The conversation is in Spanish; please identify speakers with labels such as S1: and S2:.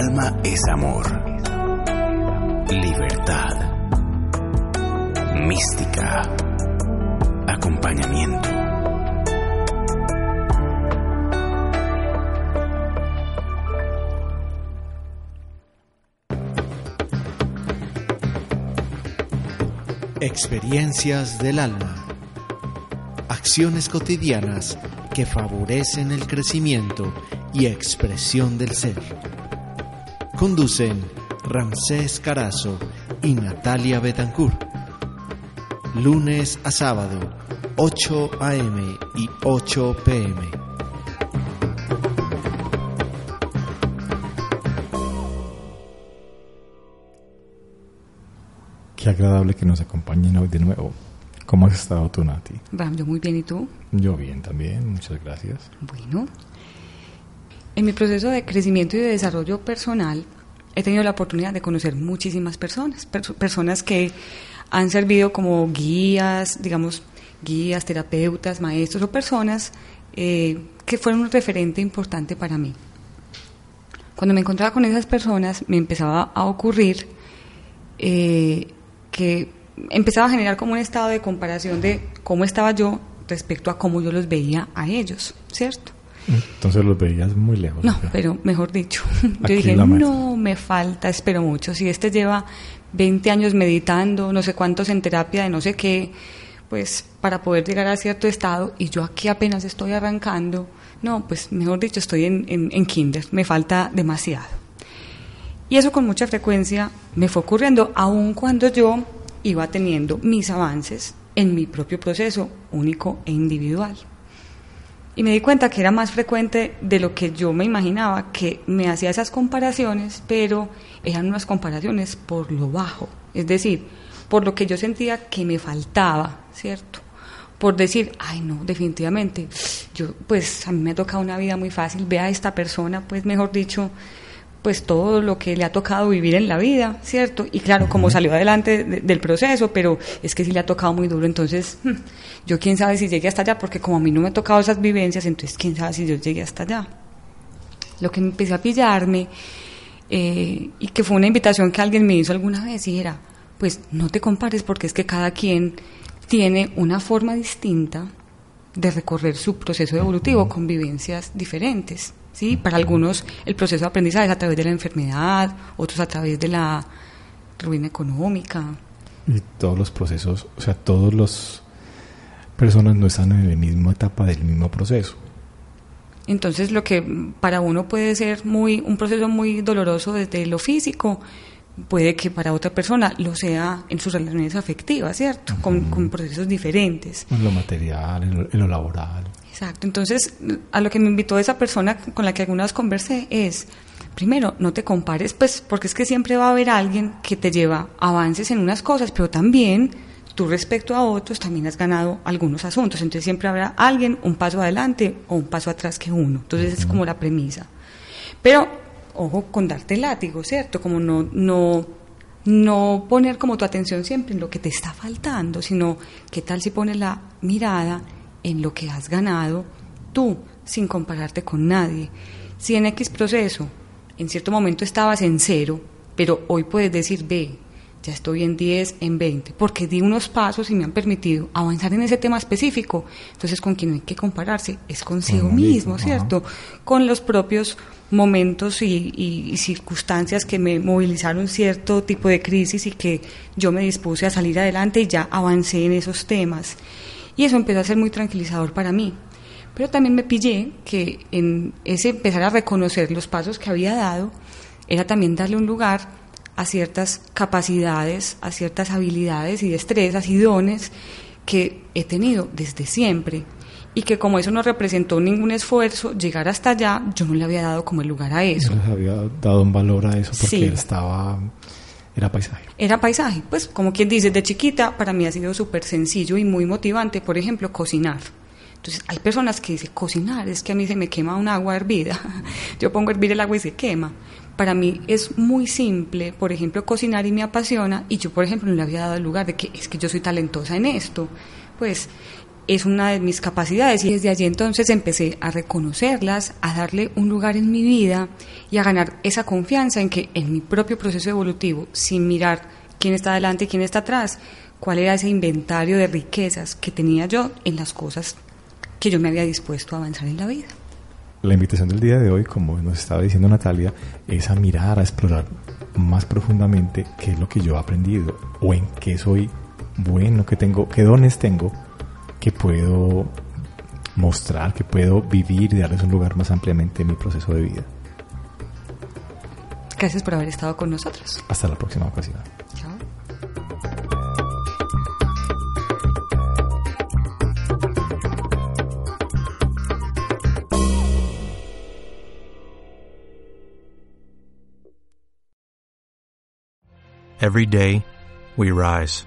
S1: Alma es amor, libertad, mística, acompañamiento.
S2: Experiencias del alma. Acciones cotidianas que favorecen el crecimiento y expresión del ser. Conducen Ramsés Carazo y Natalia Betancourt. Lunes a sábado, 8 a.m. y 8 p.m.
S3: Qué agradable que nos acompañen hoy de nuevo. ¿Cómo has estado tú, Nati?
S4: Ram, yo muy bien, ¿y tú?
S3: Yo bien también, muchas gracias.
S4: Bueno, en mi proceso de crecimiento y de desarrollo personal he tenido la oportunidad de conocer muchísimas personas, perso- personas que han servido como guías, digamos, guías, terapeutas, maestros o personas eh, que fueron un referente importante para mí. Cuando me encontraba con esas personas me empezaba a ocurrir eh, que empezaba a generar como un estado de comparación de cómo estaba yo respecto a cómo yo los veía a ellos, ¿cierto?
S3: Entonces los veías muy lejos.
S4: No, pero mejor dicho, yo dije, no, me falta, espero mucho. Si este lleva 20 años meditando, no sé cuántos en terapia de no sé qué, pues para poder llegar a cierto estado y yo aquí apenas estoy arrancando, no, pues mejor dicho, estoy en, en, en kinder, me falta demasiado. Y eso con mucha frecuencia me fue ocurriendo, aun cuando yo iba teniendo mis avances en mi propio proceso único e individual. Y me di cuenta que era más frecuente de lo que yo me imaginaba, que me hacía esas comparaciones, pero eran unas comparaciones por lo bajo, es decir, por lo que yo sentía que me faltaba, ¿cierto? Por decir, ay no, definitivamente, yo pues a mí me ha tocado una vida muy fácil, vea a esta persona, pues mejor dicho, pues todo lo que le ha tocado vivir en la vida, ¿cierto? Y claro, como salió adelante de- del proceso, pero es que sí le ha tocado muy duro, entonces hmm, yo quién sabe si llegué hasta allá, porque como a mí no me ha tocado esas vivencias, entonces quién sabe si yo llegué hasta allá. Lo que me empecé a pillarme, eh, y que fue una invitación que alguien me hizo alguna vez, y era, pues no te compares porque es que cada quien tiene una forma distinta de recorrer su proceso evolutivo con vivencias diferentes. ¿Sí? Para algunos el proceso de aprendizaje es a través de la enfermedad, otros a través de la ruina económica.
S3: Y todos los procesos, o sea, todos los personas no están en la misma etapa del mismo proceso.
S4: Entonces lo que para uno puede ser muy un proceso muy doloroso desde lo físico, puede que para otra persona lo sea en sus relaciones afectivas, ¿cierto? Con, con procesos diferentes.
S3: En lo material, en lo, en lo laboral.
S4: Exacto. Entonces, a lo que me invitó esa persona con la que alguna vez conversé es, primero, no te compares, pues, porque es que siempre va a haber alguien que te lleva avances en unas cosas, pero también tú respecto a otros también has ganado algunos asuntos. Entonces siempre habrá alguien un paso adelante o un paso atrás que uno. Entonces es como la premisa. Pero, ojo con darte látigo, ¿cierto? Como no, no, no poner como tu atención siempre en lo que te está faltando, sino qué tal si pones la mirada en lo que has ganado tú, sin compararte con nadie. Si en X proceso, en cierto momento estabas en cero, pero hoy puedes decir, ve, ya estoy en 10, en 20, porque di unos pasos y me han permitido avanzar en ese tema específico. Entonces, con quien hay que compararse es consigo mismo,
S3: mismo,
S4: ¿cierto? Con los propios momentos y, y- y circunstancias que me movilizaron cierto tipo de crisis y que yo me dispuse a salir adelante y ya avancé en esos temas. Y eso empezó a ser muy tranquilizador para mí. Pero también me pillé que en ese empezar a reconocer los pasos que había dado, era también darle un lugar a ciertas capacidades, a ciertas habilidades y destrezas y dones que he tenido desde siempre y que como eso no representó ningún esfuerzo, llegar hasta allá, yo no le había dado como el lugar a eso.
S3: No les había dado un valor a eso porque
S4: Sí.
S3: estaba... Era paisaje.
S4: Era paisaje, pues como quien dice, de chiquita para mí ha sido súper sencillo y muy motivante, por ejemplo, cocinar. Entonces hay personas que dicen, cocinar, es que a mí se me quema un agua hervida. Yo pongo a hervir el agua y se quema. Para mí es muy simple, por ejemplo, cocinar y me apasiona y yo, por ejemplo, no le había dado el lugar de que es que yo soy talentosa en esto. Pues es una de mis capacidades y desde allí entonces empecé a reconocerlas, a darle un lugar en mi vida y a ganar esa confianza en que en mi propio proceso evolutivo, sin mirar quién está adelante y quién está atrás, cuál era ese inventario de riquezas que tenía yo en las cosas que yo me había dispuesto a avanzar en la vida.
S3: La invitación del día de hoy, como nos estaba diciendo Natalia, es a mirar, a explorar más profundamente qué es lo que yo he aprendido o en qué soy bueno, qué tengo, qué dones tengo que puedo mostrar, que puedo vivir y darles un lugar más ampliamente en mi proceso de vida.
S4: Gracias por haber estado con nosotros.
S3: Hasta la próxima ocasión.
S4: Chao.
S5: Every day, we rise,